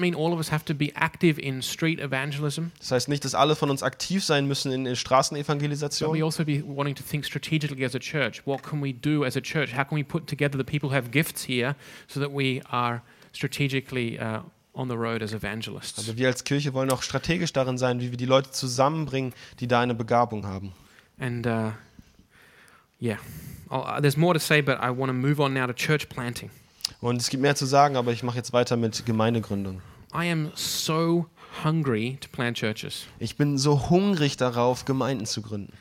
heißt nicht, dass alle von uns aktiv sein müssen in der but we Straßenevangelisation. also be wanting to think strategically as a church. What can we do as a church? How can we put together the people who have gifts here so that we are strategically uh, on the road as evangelists? Aber wir als Kirche wollen auch strategisch darin sein, wie wir die Leute zusammenbringen, die da eine Begabung haben. And uh, Yeah. Oh, uh, there's more to say, but I want to move on now to church planting. Und es gibt mehr zu sagen, aber ich mache jetzt weiter mit Gemeindegründung. I am so hungry to plant churches. Ich bin so hungrig darauf, Gemeinden zu gründen.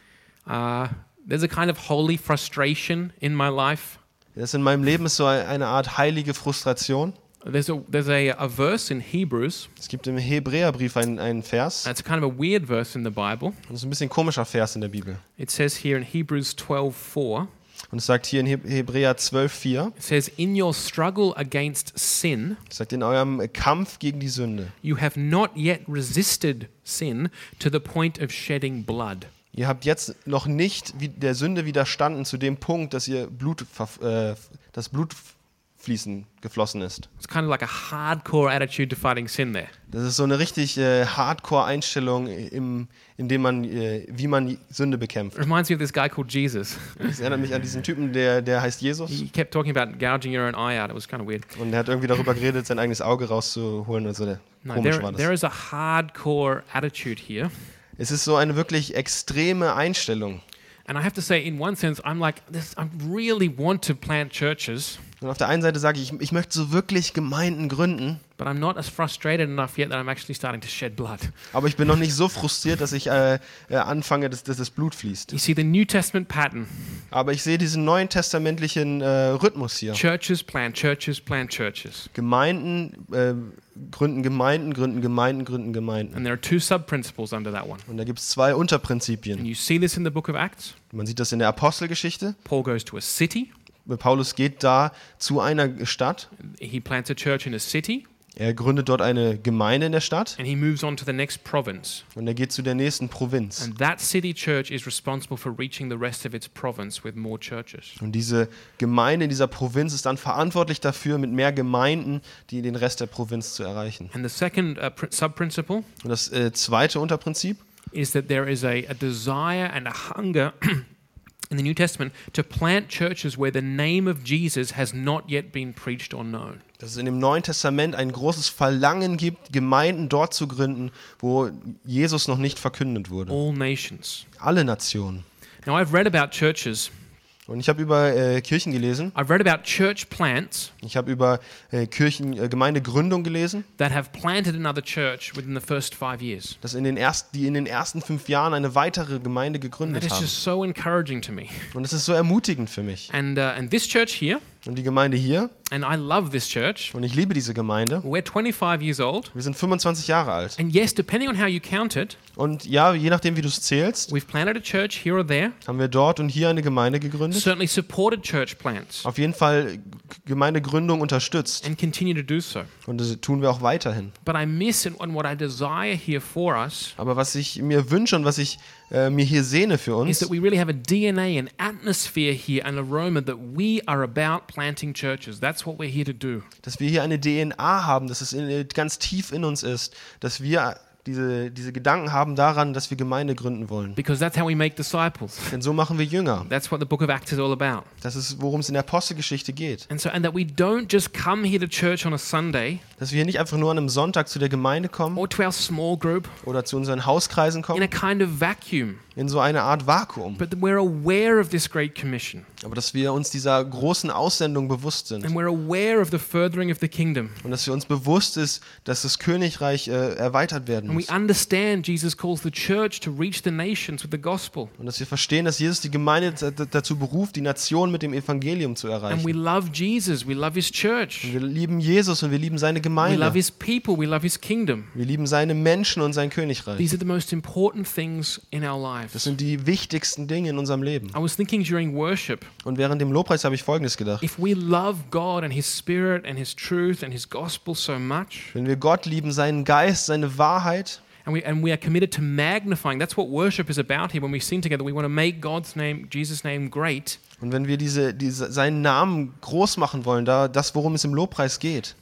Uh, there's a kind of holy frustration in my life. Das in meinem Leben ist so eine Art heilige Frustration. There's a there's a, a verse in Hebrews. Es gibt im Hebräerbrief einen, einen Vers, It's kind of a weird verse in the Bible. es ist ein bisschen komischer Vers in der Bibel. It says here in Hebrews 12:4. Und es sagt hier in Heb- Hebräer 12,4, It says, "In your struggle against sin, es sagt, in eurem Kampf gegen die Sünde, you have not yet resisted sin to the point of shedding blood." ihr habt jetzt noch nicht der Sünde widerstanden zu dem Punkt, dass ihr Blut, äh, das Blutfließen geflossen ist. It's kind of like a hardcore attitude to fighting sin there. Das ist so eine richtig äh, Hardcore-Einstellung, im, in dem man, äh, wie man Sünde bekämpft. It reminds me of this guy called Jesus. Das erinnert mich an diesen Typen, der, der heißt Jesus. He kept talking about gouging your own eye out. It was kind of weird. Und er hat irgendwie darüber geredet, sein eigenes Auge rauszuholen. Also der, No, komisch there, war there das. is a hardcore attitude here. Es ist so eine wirklich extreme Einstellung. And I have to say, in one sense, I'm like, this, I really want to plant churches, Und auf der einen Seite sage ich, ich möchte so wirklich Gemeinden gründen, but I'm not as frustrated enough yet that I'm actually starting to shed blood. aber ich bin noch nicht so frustriert, dass ich äh, äh, anfange, dass, dass das Blut fließt. You see, the New Testament pattern Aber ich sehe diesen neuen testamentlichen äh, Rhythmus hier. churches plant churches, plant churches. Gemeinden äh, gründen Gemeinden, gründen Gemeinden, gründen Gemeinden. And there are two sub principles under that one. Und da gibt es zwei And Unterprinzipien. you see this in the book of Acts. Man sieht das in der Apostelgeschichte. Paul goes to a city, Paulus geht da zu einer Stadt. he plants a church in a city, Er gründet dort eine Gemeinde in der Stadt and he moves on to the next province. und er geht zu der nächsten Provinz. And that city church is responsible for reaching the rest of its province with more churches. Und diese Gemeinde in dieser Provinz ist dann verantwortlich dafür, mit mehr Gemeinden die den Rest der Provinz zu erreichen. And the second uh, pr- sub principle Und das äh, zweite Unterprinzip is that there is a, a desire and a hunger in the New Testament to plant churches where the name of Jesus has not yet been preached or known. dass es in dem Neuen Testament ein großes Verlangen gibt, Gemeinden dort zu gründen, wo Jesus noch nicht verkündet wurde. All nations. Alle Nationen. Now, I've read about churches, Und ich habe über äh, Kirchen gelesen. I've read about church plants Ich habe über äh, Kirchen, äh, Gemeindegründung gelesen, that have planted another church within the first five years. dass in den ersten, die in den ersten fünf Jahren eine weitere Gemeinde That gegründet is haben. just so encouraging to me. Und das ist so ermutigend für mich. And, uh, and this church here, Und die Gemeinde hier, and I love this church, und ich liebe diese Gemeinde, we're 25 years old. wir sind 25 Jahre alt. And yes, depending on how you count it, Und ja, je nachdem, wie du es zählst, we've planted a church here or there, haben wir dort und hier eine Gemeinde gegründet. certainly supported church plants, Auf jeden Fall Gemeindegründung unterstützt. and continue to do so. Und das tun wir auch weiterhin. But I miss and what I desire here for us Aber was ich mir wünsche und was ich äh, mir hier sehne für is uns, that we really have a DNA, an atmosphere here, an aroma that we are about planting churches. That's what we're here to do. dass wir hier eine DNA haben, dass es in, ganz tief in uns ist, dass wir diese, diese Gedanken haben daran, dass wir Gemeinde gründen wollen. Because that's how we make disciples. Denn so machen wir Jünger. That's what the book of Acts is all about. Das ist, worum es in der Apostelgeschichte geht. And so, and that we don't just come here to church on a Sunday Dass wir hier nicht einfach nur an einem Sonntag zu der Gemeinde kommen or to our small group oder zu unseren Hauskreisen in a kommen, kind of vacuum, in so eine Art Vakuum. but we're aware of this great commission Aber dass wir uns dieser großen Aussendung bewusst sind. and we're aware of the furthering of the kingdom. Und dass wir uns bewusst ist, dass das Königreich äh, erweitert werden And we muss. understand Jesus calls the church to reach the nations with the gospel. Und dass wir verstehen, dass Jesus die Gemeinde dazu beruft, die Nation mit dem Evangelium zu And we erreichen. love Jesus. We love his church. Wir lieben Jesus und wir lieben seine We Gemeinde. love his people. We love his kingdom. Wir lieben seine Menschen und sein Königreich. These are the most important things in our Das lives. sind die wichtigsten Dinge in unserem Leben. I was thinking during worship Und während dem Lobpreis habe ich Folgendes gedacht. if we love God and his spirit and his truth and his gospel so much, Wenn wir Gott lieben, seinen Geist, seine Wahrheit, and we, and we are committed to magnifying, that's what worship is about here when we sing together. We want to make God's name, Jesus' name, great. und wenn wir diese, diese, seinen Namen groß machen wollen, da, das, worum es im Lobpreis geht,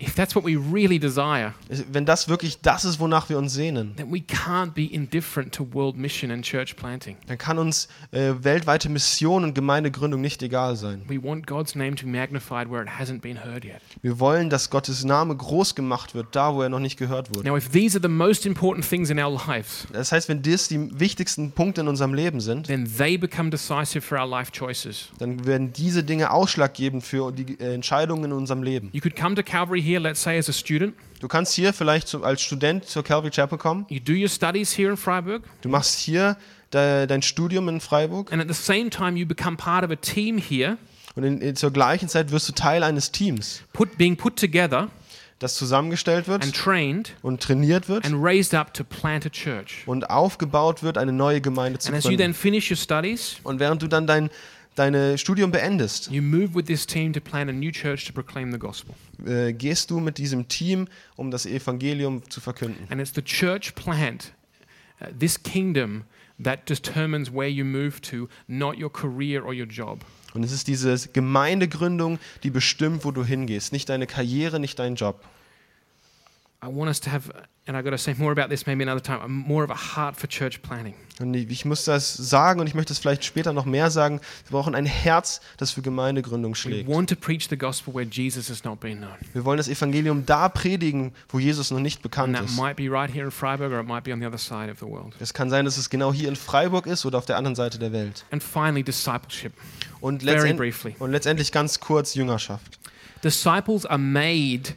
if that's what we really desire, wenn das wirklich das ist, wonach wir uns sehnen, then we can't be indifferent to world mission and church planting. dann kann uns äh, weltweite Mission und Gemeindegründung nicht egal sein. We want God's name to be magnified where it hasn't been heard yet. Wir wollen, dass Gottes Name groß gemacht wird, da wo er noch nicht gehört wurde. Now, if these are the most important things in our lives, Das heißt, wenn das die wichtigsten Punkte in unserem Leben sind, then they become decisive for our life choices. dann werden diese Dinge ausschlaggebend für die äh, Entscheidungen in unserem Leben. You could come to Calvary here, let's say, as a student. Du kannst hier vielleicht zu, als Student zur Calvary Chapel kommen. You do your studies here in Freiburg, Du machst hier de, dein Studium in Freiburg and at the same time, you become part of a team here, und in, in, zur gleichen Zeit wirst du Teil eines Teams, put, being put together das zusammengestellt wird and trained und trainiert wird and raised up to plant a church. und aufgebaut wird, eine neue Gemeinde zu gründen. studies, Und während du dann dein deine Studium beendest, you move with this team to plant a new church to proclaim the gospel. äh, gehst du mit diesem Team, um das Evangelium zu verkünden. And it's the church plant, uh, this kingdom, that determines where you move to, not your career or your job. Und es ist diese Gemeindegründung, die bestimmt, wo du hingehst. Nicht deine Karriere, nicht dein Job. I want us to have, and I've got to say more about this maybe another time, more of a heart for church planning. Und ich muss das sagen und ich möchte es vielleicht später noch mehr sagen. Wir brauchen ein Herz, das für Gemeindegründung We schlägt. want to preach the gospel where Jesus has not been known. Wir wollen das Evangelium da predigen, wo Jesus noch nicht And bekannt that ist. might be right here in Freiburg or it might be on the other side of the world. Es kann sein, dass es genau hier in Freiburg ist oder auf der anderen Seite der Welt. And finally, discipleship. Und, letztend und letztendlich ganz kurz Jüngerschaft. Disciples are made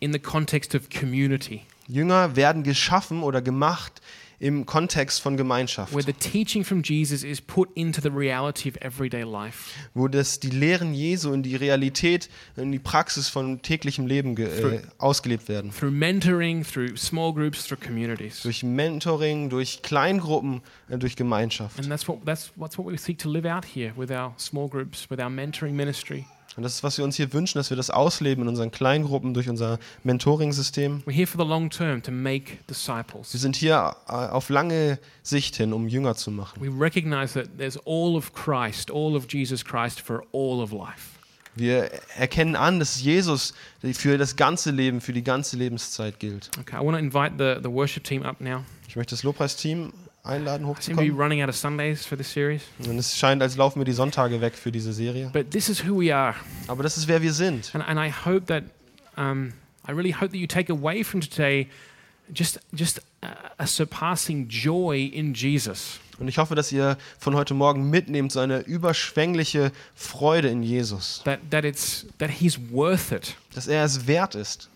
in the context of community, Jünger werden geschaffen oder gemacht im Kontext von Gemeinschaft, where the teaching from Jesus is put into the reality of everyday life. wo das die Lehren Jesu in die Realität, in die Praxis von täglichem Leben äh, ausgelebt werden. Through mentoring, through small groups, through communities. Durch Mentoring, durch Kleingruppen, äh, durch Gemeinschaft. And that's what, that's, that's what we seek to live out here with our small groups, with our mentoring ministry. Und das ist, was wir uns hier wünschen, dass wir das ausleben in unseren Kleingruppen, durch unser Mentoring-System. We're here for the long term to make disciples. Wir sind hier äh, auf lange Sicht hin, um Jünger zu machen. We recognize that there's all of Christ, all of Jesus Christ for all of life. Wir erkennen an, dass Jesus für das ganze Leben, für die ganze Lebenszeit gilt. Okay, I want to invite the, the worship team up now. Ich möchte das Lobpreisteam einladen, I hochzukommen. running out of Sundays for this series, Und es scheint, als laufen mir die Sonntage weg für diese Serie. but this is who we are. Aber das ist, wer wir sind. And, and I hope that, um, I really hope that you take away from today just, just a, a surpassing joy in Jesus. Und ich hoffe, dass ihr von heute Morgen mitnehmt so eine überschwängliche Freude in Jesus. That, that, it's, that He's worth it. Dass er es wert ist.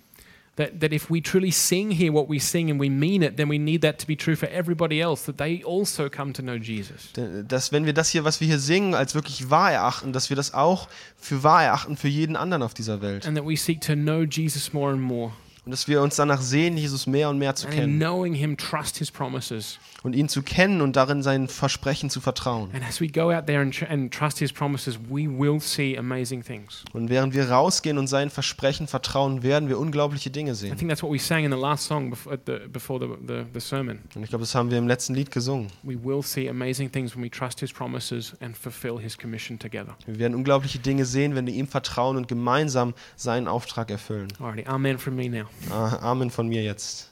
That, that if we truly sing here what we sing and we mean it, then we need that to be true for everybody else, that they also come to know Jesus. Dass wenn wir das hier, was wir hier singen, als wirklich wahr erachten, dass wir das auch für wahr erachten für jeden anderen auf dieser Welt. And that we seek to know Jesus more and more. Und dass wir uns danach sehen, Jesus mehr und mehr zu kennen. knowing Him, trust His promises. Und ihn zu kennen und darin sein Versprechen zu vertrauen. And as we go out there and, tr- and trust His promises, we will see amazing things. Und während wir rausgehen und sein Versprechen vertrauen, werden wir unglaubliche Dinge I sehen. think that's what we sang in the last song before, at the, before the, the, the sermon. Und ich glaube, das haben wir im letzten Lied gesungen. We will see amazing things when we trust His promises and fulfill His commission together. Wir werden unglaubliche Dinge sehen, wenn wir ihm vertrauen und gemeinsam seinen Auftrag erfüllen. Alrighty, amen from me now. Ah, Amen von mir jetzt.